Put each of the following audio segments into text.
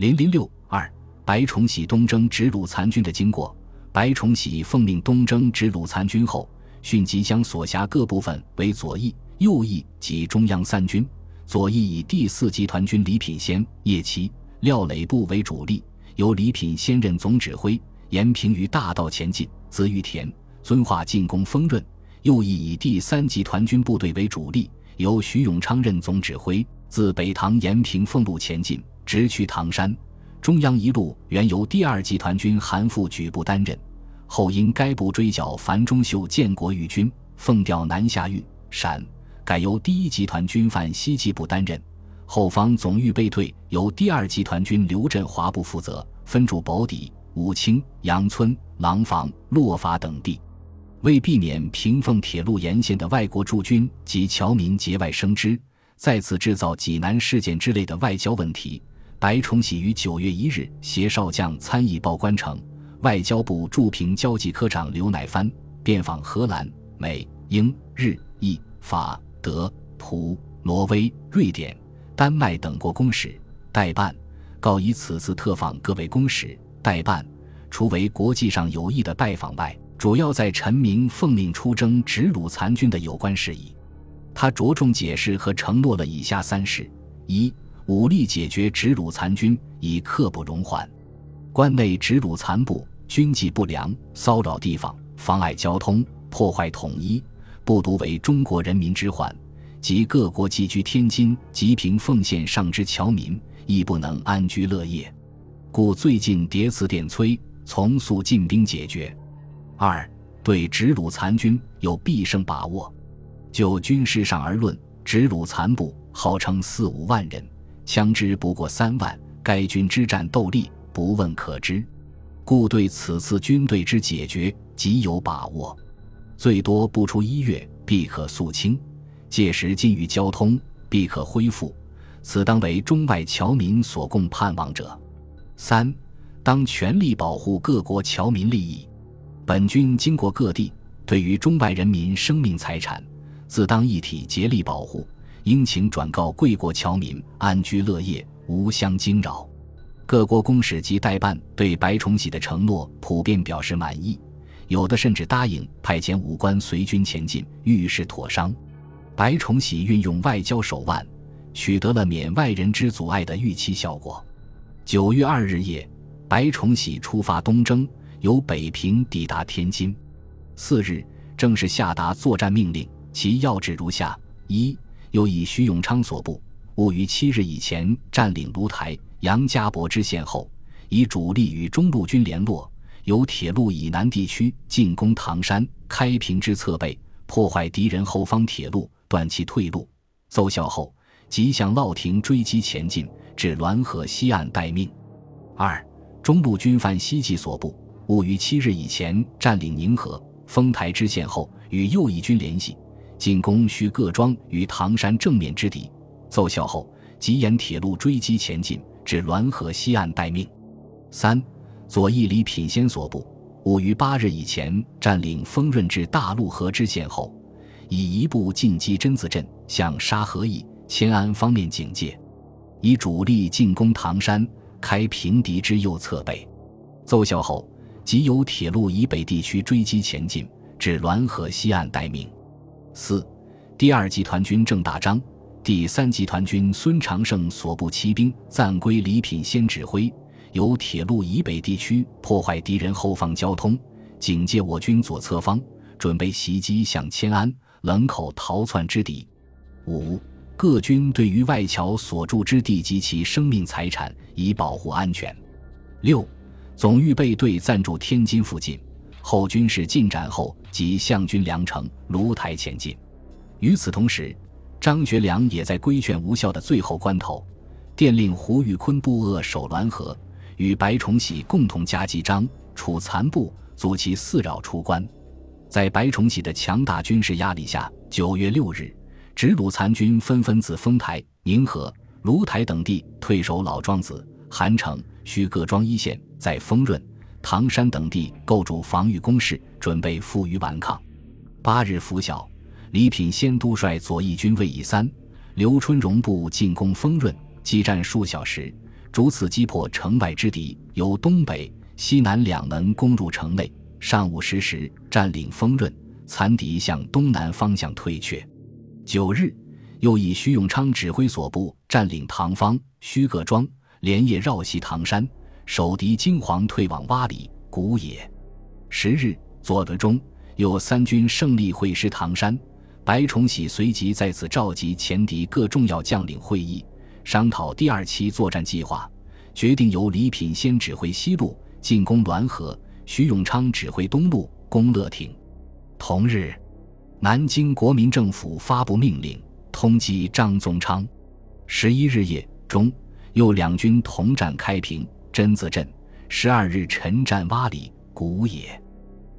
零零六二，白崇禧东征直鲁残军的经过。白崇禧奉命东征直鲁残军后，迅即将所辖各部分为左翼、右翼及中央三军。左翼以第四集团军李品仙、叶奇、廖磊部为主力，由李品仙任总指挥，沿平于大道前进，自玉田、遵化进攻丰润；右翼以第三集团军部队为主力，由徐永昌任总指挥，自北塘延平俸路前进，直取唐山。中央一路原由第二集团军韩复举部担任，后因该部追剿樊中秀建国御军，奉调南下豫陕。改由第一集团军范西季部担任，后方总预备队由第二集团军刘振华部负责，分驻宝坻、武清、杨村、廊坊、洛法等地。为避免平凤铁路沿线的外国驻军及侨民节外生枝，再次制造济南事件之类的外交问题，白崇禧于九月一日携少将参议报关城，外交部驻平交际科长刘乃藩遍访荷兰、美、英、日、意、法。德、普、挪威、瑞典、丹麦等国公使代办，告以此次特访各位公使代办，除为国际上有益的拜访外，主要在陈明奉命出征直鲁残军的有关事宜。他着重解释和承诺了以下三事：一、武力解决直鲁残军，以刻不容缓；关内直鲁残部军纪不良，骚扰地方，妨碍交通，破坏统一。不独为中国人民之患，及各国寄居天津、吉平、奉献上之侨民，亦不能安居乐业。故最近迭辞电催，从速进兵解决。二对直鲁残军有必胜把握。就军事上而论，直鲁残部号称四五万人，枪支不过三万，该军之战斗力不问可知。故对此次军队之解决极有把握。最多不出一月，必可肃清。届时禁域交通必可恢复，此当为中外侨民所共盼望者。三，当全力保护各国侨民利益。本军经过各地，对于中外人民生命财产，自当一体竭力保护。应请转告贵国侨民安居乐业，无相惊扰。各国公使及代办对白崇禧的承诺普遍表示满意。有的甚至答应派遣武官随军前进，遇事妥商。白崇禧运用外交手腕，取得了免外人之阻碍的预期效果。九月二日夜，白崇禧出发东征，由北平抵达天津。次日，正式下达作战命令，其要旨如下：一，又以徐永昌所部，务于七日以前占领芦台、杨家泊之线后，以主力与中路军联络。由铁路以南地区进攻唐山、开平之侧背，破坏敌人后方铁路，断其退路。奏效后，即向烙亭追击前进，至滦河西岸待命。二中路军范西季所部，务于七日以前占领宁河、丰台之线后，与右翼军联系，进攻需各庄与唐山正面之敌。奏效后，即沿铁路追击前进，至滦河西岸待命。三。左翼李品仙所部，五于八日以前占领丰润至大陆河之线后，以一部进击真子镇，向沙河驿、迁安方面警戒，以主力进攻唐山，开平敌之右侧背。奏效后，即由铁路以北地区追击前进，至滦河西岸待命。四，第二集团军郑大章，第三集团军孙长胜所部骑兵暂归李品仙指挥。由铁路以北地区破坏敌人后方交通，警戒我军左侧方，准备袭击向迁安、冷口逃窜之敌。五、各军对于外侨所住之地及其生命财产，以保护安全。六、总预备队暂驻天津附近，后军事进展后即向军粮城、芦台前进。与此同时，张学良也在规劝无效的最后关头，电令胡玉坤部扼守滦河。与白崇禧共同夹击张楚残部，阻其四绕出关。在白崇禧的强大军事压力下，九月六日，直鲁残军纷纷自丰台、宁河、芦台等地退守老庄子、韩城、徐各庄一线，在丰润、唐山等地构筑防御工事，准备负隅顽抗。八日拂晓，李品仙督率左翼军卫以三、刘春荣部进攻丰润，激战数小时。逐次击破城外之敌，由东北、西南两门攻入城内。上午十时，占领丰润，残敌向东南方向退却。九日，又以徐永昌指挥所部占领唐方、徐各庄，连夜绕袭唐山，守敌金黄，退往洼里、古也。十日，左德中又三军胜利会师唐山，白崇禧随即在此召集前敌各重要将领会议，商讨第二期作战计划，决定由李品仙指挥西路进攻滦河。徐永昌指挥东路攻乐亭。同日，南京国民政府发布命令，通缉张宗昌。十一日夜中，又两军同战开平、榛子镇。十二日晨战洼里、古野。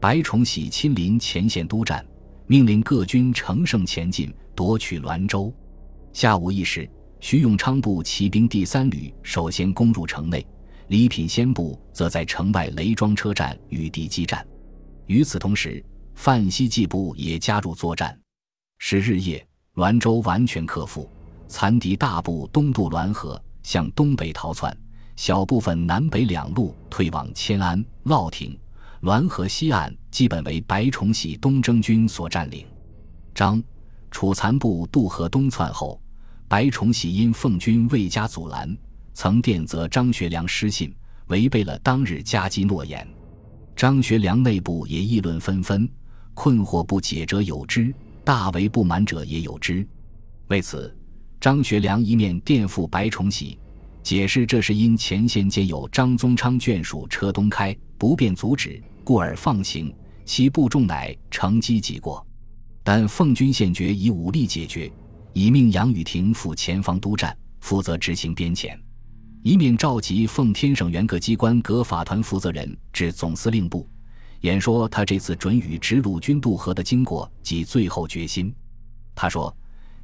白崇禧亲临前线督战，命令各军乘胜前进，夺取滦州。下午一时，徐永昌部骑兵第三旅首先攻入城内。李品仙部则在城外雷庄车站与敌激战。与此同时，范希季部也加入作战。十日夜，滦州完全克服，残敌大部东渡滦河，向东北逃窜；小部分南北两路退往迁安、乐亭。滦河西岸基本为白崇禧东征军所占领。张、楚残部渡河东窜后，白崇禧因奉军未加阻拦。曾电责张学良失信，违背了当日夹击诺言。张学良内部也议论纷纷，困惑不解者有之，大为不满者也有之。为此，张学良一面电复白崇禧，解释这是因前线皆有张宗昌眷属车东开，不便阻止，故而放行，其部众乃乘机即过。但奉军现决以武力解决，已命杨宇霆赴前方督战，负责执行边遣。一面召集奉天省原各机关各法团负责人至总司令部，演说他这次准予直鲁军渡河的经过及最后决心。他说：“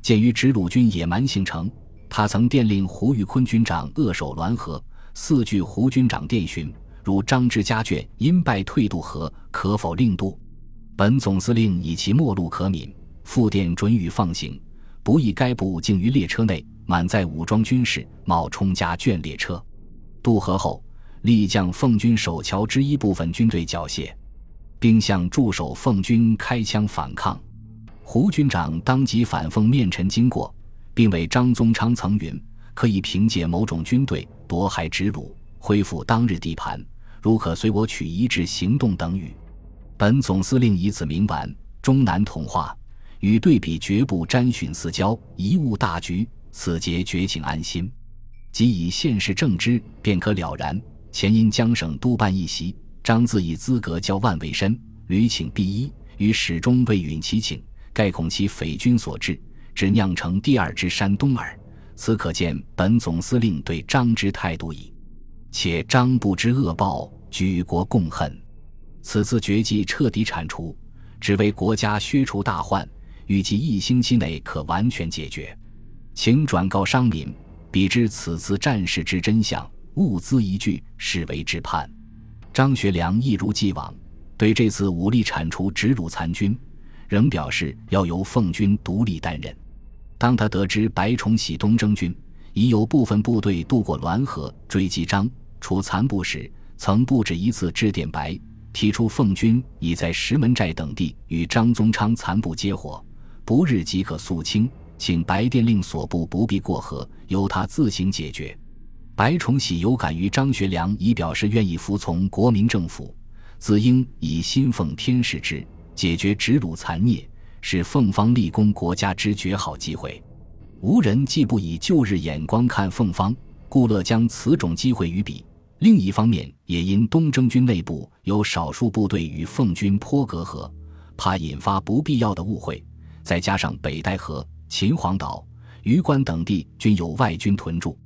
鉴于直鲁军野蛮形成，他曾电令胡玉坤军长扼守滦河，四据胡军长电讯，如张之家眷因败退渡河，可否令渡？本总司令以其末路可悯，复电准予放行，不意该部竟于列车内。”满载武装军士，冒充家眷列车渡河后，立将奉军守桥之一部分军队缴械，并向驻守奉军开枪反抗。胡军长当即反奉面陈经过，并为张宗昌曾云：可以凭借某种军队夺海直鲁，恢复当日地盘，如可随我取一致行动等语。本总司令以此明完，中南同化，与对比绝不沾寻私交，贻误大局。此节绝请安心，即以现实正之，便可了然。前因江省督办一席，张自以资格交万为身，屡请必依，于始终未允其请，盖恐其匪军所致，只酿成第二支山东耳。此可见本总司令对张之态度矣。且张不知恶报，举国共恨。此次绝技彻底铲除，只为国家削除大患，预计一星期内可完全解决。请转告商民，比知此次战事之真相，勿资一句，视为之判。张学良一如既往，对这次武力铲除直鲁残军，仍表示要由奉军独立担任。当他得知白崇禧东征军已有部分部队渡过滦河追击张楚残部时，曾不止一次致电白，提出奉军已在石门寨等地与张宗昌残部接火，不日即可肃清。请白电令所部不必过河，由他自行解决。白崇禧有感于张学良已表示愿意服从国民政府，自应以心奉天使之，解决直鲁残孽，是奉方立功国家之绝好机会。无人既不以旧日眼光看奉方，故乐将此种机会与彼。另一方面，也因东征军内部有少数部队与奉军颇隔阂，怕引发不必要的误会，再加上北戴河。秦皇岛、榆关等地均有外军屯驻，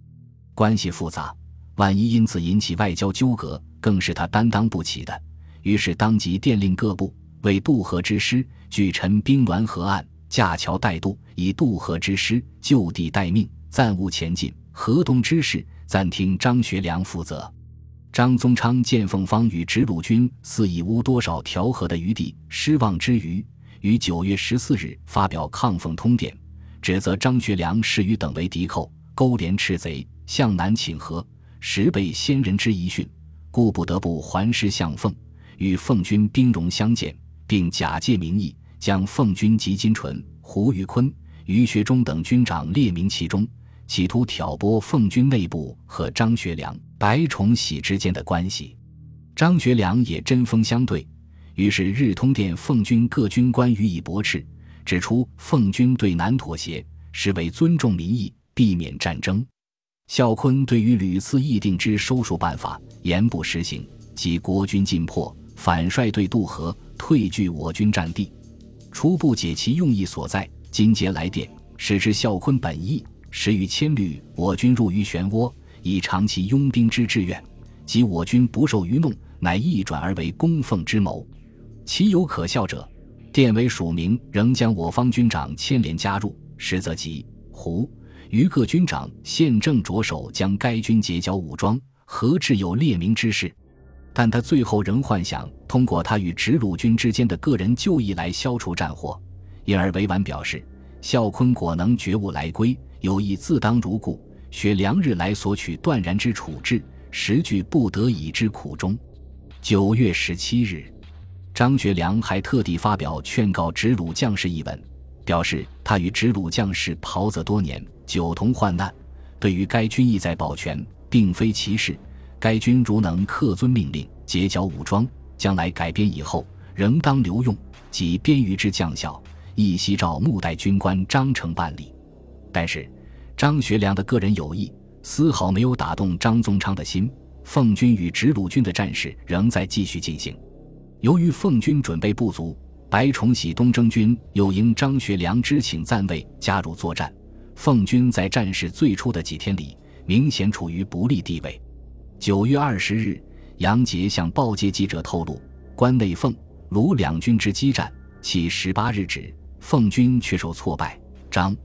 关系复杂，万一因此引起外交纠葛，更是他担当不起的。于是当即电令各部为渡河之师，据陈兵滦河岸，架桥待渡；以渡河之师就地待命，暂勿前进。河东之事暂听张学良负责。张宗昌见奉方与直鲁军似已无多少调和的余地，失望之余，于九月十四日发表抗奉通电。指责张学良是与等为敌寇，勾连赤贼，向南请和，实被先人之遗训，故不得不还师向奉，与奉军兵戎相见，并假借名义将奉军及金纯、胡玉坤、于学忠等军长列名其中，企图挑拨奉军内部和张学良、白崇禧之间的关系。张学良也针锋相对，于是日通电奉军各军官予以驳斥，指出奉军对南妥协是为尊重民意，避免战争。孝坤对于屡次议定之收束办法严不实行，即国军进迫，反率队渡河，退据我军战地，初步解其用意所在。今节来电，使之孝坤本意，时欲牵虑我军入于漩涡，以偿其拥兵之志愿，即我军不受愚弄。乃一转而为供奉之谋，其有可笑者？殿为署名，仍将我方军长牵连加入，实则吉胡于各军长现正着手将该军结交武装，何至有列名之事？但他最后仍幻想通过他与直鲁军之间的个人旧义来消除战火，因而委婉表示：孝坤果能觉悟来归，有意自当如故，学良日来所取断然之处置，实具不得已之苦衷。九月十七日，张学良还特地发表劝告直鲁将士一文，表示他与直鲁将士袍泽多年，久同患难，对于该军意在保全，并非其事。该军如能恪遵命令，结交武装，将来改编以后，仍当留用，及编余之将校，亦悉照幕代军官章程办理。但是，张学良的个人友谊丝毫没有打动张宗昌的心。奉军与直鲁军的战事仍在继续进行。由于奉军准备不足，白崇禧东征军又应张学良之请暂未加入作战。奉军在战事最初的几天里，明显处于不利地位。九月二十日，杨杰向报界记者透露，关内奉、卢两军之激战，其十八日止，奉军却受挫败。张、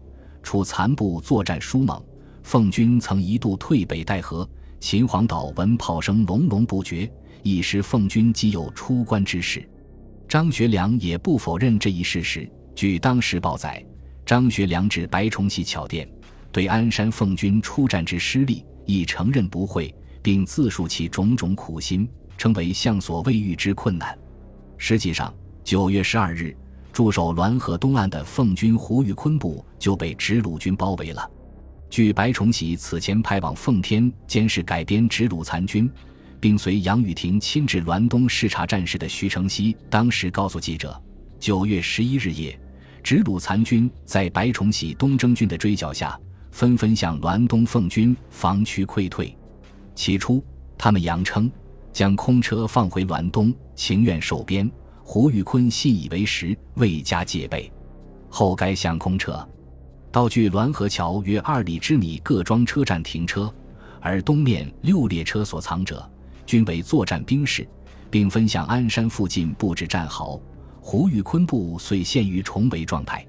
楚残部作战疏猛，奉军曾一度退北戴河。秦皇岛闻炮声隆隆不绝，一时奉军即有出关之势。张学良也不否认这一事实。据当时报载，张学良至白崇禧巧殿，对鞍山奉军出战之失利，亦承认不讳，并自述其种种苦心，称为向所未遇之困难。实际上，九月十二日，驻守滦河东岸的奉军胡玉坤部就被直鲁军包围了。据白崇禧此前派往奉天监视改编直鲁残军，并随杨雨婷亲至滦东视察战事的徐承熙，当时告诉记者，九月十一日夜，直鲁残军在白崇禧东征军的追剿下，纷纷向滦东奉军防区溃退。起初，他们扬称将空车放回滦东，情愿受鞭。胡玉坤信以为实，未加戒备。后该向空车。到距滦河桥约二里之米各庄车站停车，而东面六列车所藏者均为作战兵士，并分向鞍山附近布置战壕。胡玉坤部遂陷于重围状态。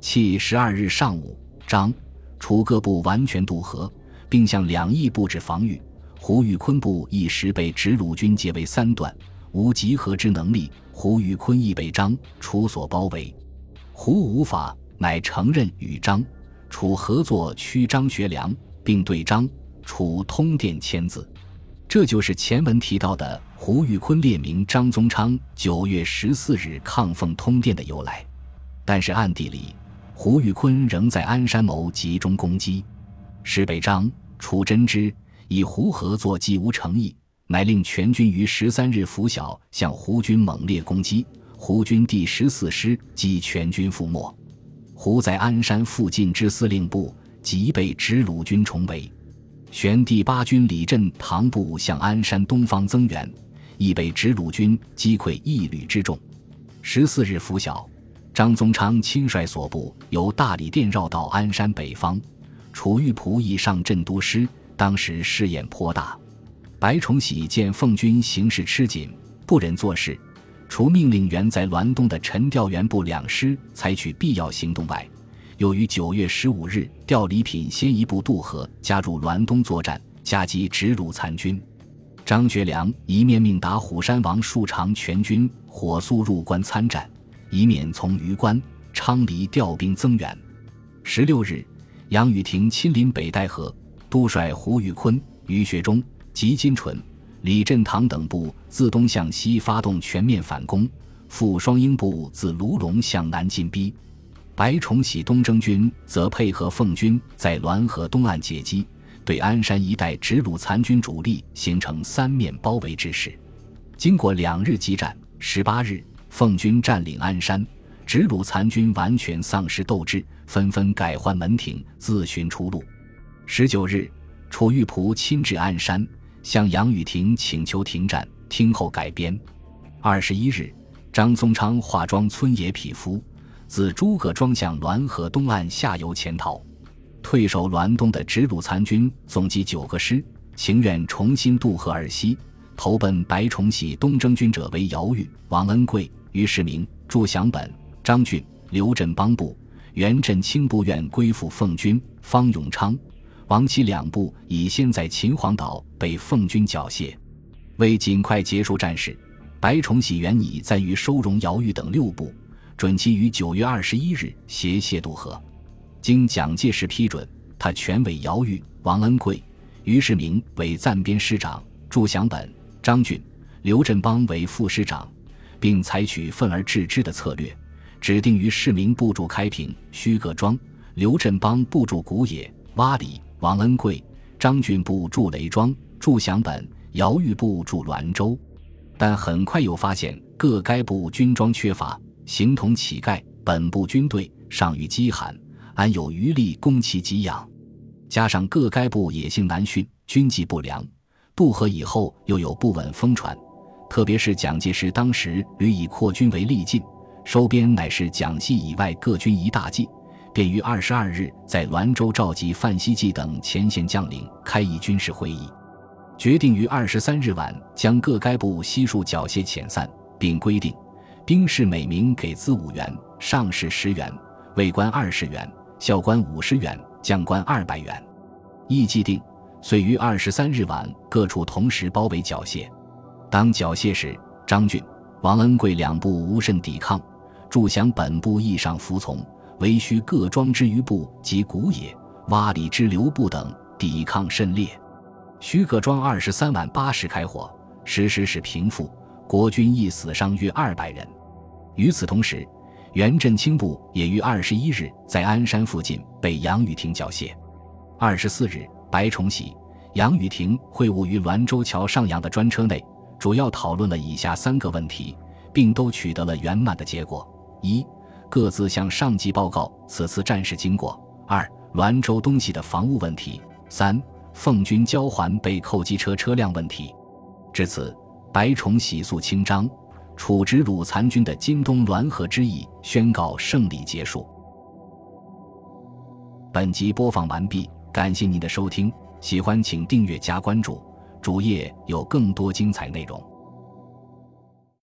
其十二日上午，张、楚各部完全渡河，并向两翼布置防御。胡玉坤部一时被直鲁军截为三段，无集合之能力。胡玉坤亦被张、楚所包围，胡无法。乃承认与张、楚合作驱张学良，并对张、楚通电签字。这就是前文提到的胡玉坤列明张宗昌九月十四日抗奉通电的由来。但是暗地里，胡玉坤仍在鞍山谋集中攻击，是被张、楚真知以胡合作既无诚意，乃令全军于十三日拂晓向胡军猛烈攻击，胡军第十四师即全军覆没。胡在鞍山附近之司令部即被直鲁军重围，玄第八军李振堂部向鞍山东方增援，亦被直鲁军击溃一旅之众。十四日拂晓，张宗昌亲率所部由大理殿绕到鞍山北方，楚玉璞已上镇都师，当时试验颇大。白崇禧见奉军形势吃紧，不忍做事。除命令原在滦东的陈调员部两师采取必要行动外，又于九月十五日调礼品先一步渡河，加入滦东作战，夹击直鲁残军。张学良一面命打虎山王树常全军火速入关参战，一面从榆关、昌黎调兵增援。十六日，杨雨婷亲临北戴河，督率胡玉坤、于学忠、吉金纯、李振堂等部自东向西发动全面反攻，傅双英部自卢龙向南进逼。白崇禧东征军则配合奉军在滦河东岸截击，对鞍山一带直鲁残军主力形成三面包围之势。经过两日激战，十八日，奉军占领鞍山，直鲁残军完全丧失斗志，纷纷改换门庭，自寻出路。十九日，楚玉璞亲至鞍山，向杨雨婷请求停战，听候改编。二十一日，张宗昌化妆村野匹夫。自诸葛庄向滦河东岸下游潜逃，退守滦东的直鲁残军总计九个师，情愿重新渡河而西，投奔白崇禧东征军者为姚玉、王恩贵、于世明、祝祥本、张俊、刘振邦部，袁振清部愿归附奉军，方永昌、王启两部已先在秦皇岛被奉军缴械。为尽快结束战事，白崇禧原拟在于收容姚玉等六部。准其于九月二十一日携械渡河，经蒋介石批准，他全委姚玉、王恩贵、于世明为暂编师长，祝祥本、张俊、刘振邦为副师长，并采取分而治之的策略，指定于世明部驻开平、虚各庄，刘振邦部驻古野、洼里，王恩贵、张俊部驻雷庄，驻祥本、姚玉部驻滦州。但很快又发现各该部军装缺乏。形同乞丐，本部军队尚于饥寒，安有余力供其给养？加上各该部野性难驯，军纪不良，渡河以后又有不稳风传。特别是蒋介石当时屡以扩军为力进，收编乃是蒋系以外各军一大忌，便于二十二日在滦州召集范希济等前线将领开议军事会议，决定于二十三日晚将各该部悉数缴械遣散，并规定。兵士每名给资五元，上士十元，尉官二十元，校官五十元，将官二百元。亦既定，遂于二十三日晚各处同时包围缴械。当缴械时，张俊、王恩贵两部无甚抵抗，祝祥本部亦上服从，唯需各庄之余部及古野、洼里之留部等抵抗甚烈。徐各庄二十三晚八时开火，时时使平复，国军亦死伤约二百人。与此同时，袁振清部也于二十一日在鞍山附近被杨雨婷缴械。二十四日，白崇禧、杨雨婷会晤于滦州桥上扬的专车内，主要讨论了以下三个问题，并都取得了圆满的结果：一、各自向上级报告此次战事经过；二、滦州东西的防务问题；三、奉军交还被扣机车车辆问题。至此，白崇禧肃清章。处置鲁残军的今东滦河之役宣告胜利结束。本集播放完毕，感谢您的收听，喜欢请订阅加关注，主页有更多精彩内容。